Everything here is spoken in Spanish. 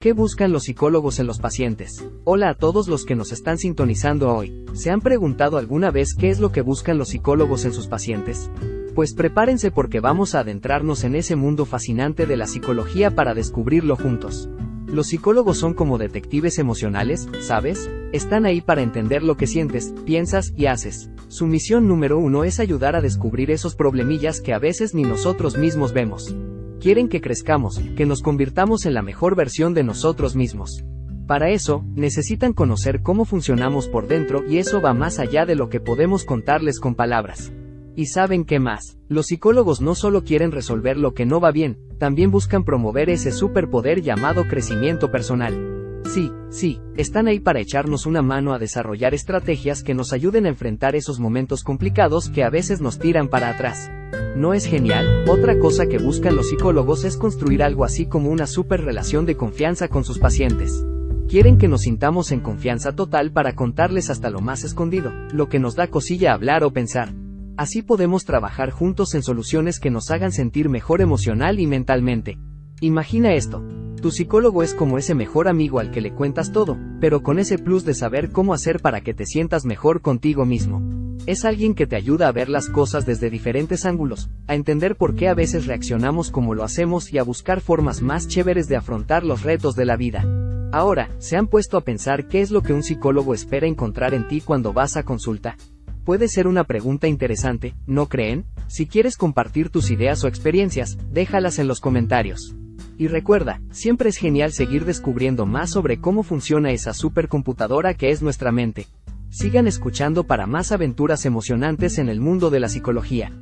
¿Qué buscan los psicólogos en los pacientes? Hola a todos los que nos están sintonizando hoy. ¿Se han preguntado alguna vez qué es lo que buscan los psicólogos en sus pacientes? Pues prepárense porque vamos a adentrarnos en ese mundo fascinante de la psicología para descubrirlo juntos. Los psicólogos son como detectives emocionales, ¿sabes? Están ahí para entender lo que sientes, piensas y haces. Su misión número uno es ayudar a descubrir esos problemillas que a veces ni nosotros mismos vemos. Quieren que crezcamos, que nos convirtamos en la mejor versión de nosotros mismos. Para eso, necesitan conocer cómo funcionamos por dentro y eso va más allá de lo que podemos contarles con palabras. ¿Y saben qué más? Los psicólogos no solo quieren resolver lo que no va bien, también buscan promover ese superpoder llamado crecimiento personal. Sí, sí, están ahí para echarnos una mano a desarrollar estrategias que nos ayuden a enfrentar esos momentos complicados que a veces nos tiran para atrás. ¿No es genial? Otra cosa que buscan los psicólogos es construir algo así como una super relación de confianza con sus pacientes. Quieren que nos sintamos en confianza total para contarles hasta lo más escondido, lo que nos da cosilla hablar o pensar. Así podemos trabajar juntos en soluciones que nos hagan sentir mejor emocional y mentalmente. Imagina esto, tu psicólogo es como ese mejor amigo al que le cuentas todo, pero con ese plus de saber cómo hacer para que te sientas mejor contigo mismo. Es alguien que te ayuda a ver las cosas desde diferentes ángulos, a entender por qué a veces reaccionamos como lo hacemos y a buscar formas más chéveres de afrontar los retos de la vida. Ahora, ¿se han puesto a pensar qué es lo que un psicólogo espera encontrar en ti cuando vas a consulta? Puede ser una pregunta interesante, ¿no creen? Si quieres compartir tus ideas o experiencias, déjalas en los comentarios. Y recuerda, siempre es genial seguir descubriendo más sobre cómo funciona esa supercomputadora que es nuestra mente. Sigan escuchando para más aventuras emocionantes en el mundo de la psicología.